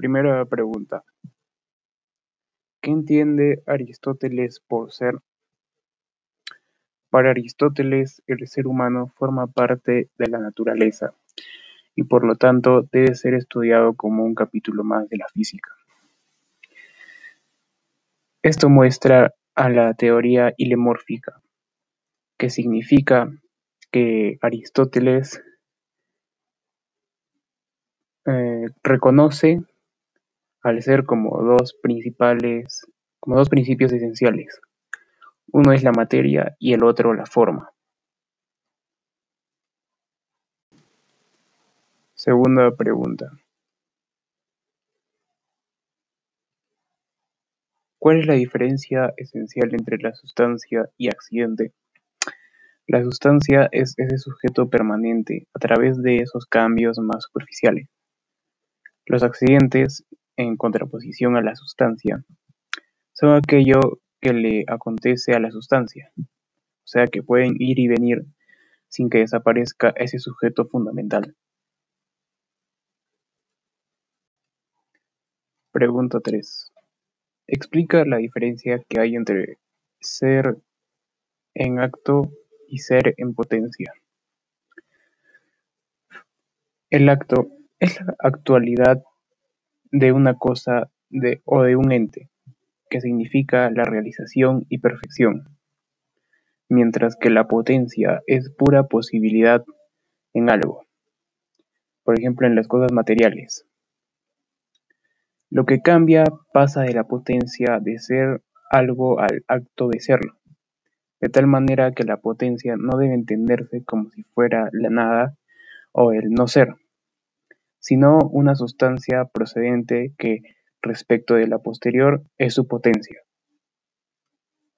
Primera pregunta: ¿Qué entiende Aristóteles por ser? Para Aristóteles, el ser humano forma parte de la naturaleza y por lo tanto debe ser estudiado como un capítulo más de la física. Esto muestra a la teoría ilemórfica, que significa que Aristóteles eh, reconoce al ser como dos principios esenciales. Uno es la materia y el otro la forma. Segunda pregunta. ¿Cuál es la diferencia esencial entre la sustancia y accidente? La sustancia es ese sujeto permanente a través de esos cambios más superficiales. Los accidentes, en contraposición a la sustancia, son aquello que le acontece a la sustancia, o sea que pueden ir y venir sin que desaparezca ese sujeto fundamental. Pregunta 3. Explica la diferencia que hay entre ser en acto y ser en potencia. El acto es la actualidad de una cosa o de un ente, que significa la realización y perfección, mientras que la potencia es pura posibilidad en algo, por ejemplo en las cosas materiales. Lo que cambia pasa de la potencia de ser algo al acto de serlo, de tal manera que la potencia no debe entenderse como si fuera la nada o el no ser, sino una sustancia procedente que, respecto de la posterior, es su potencia.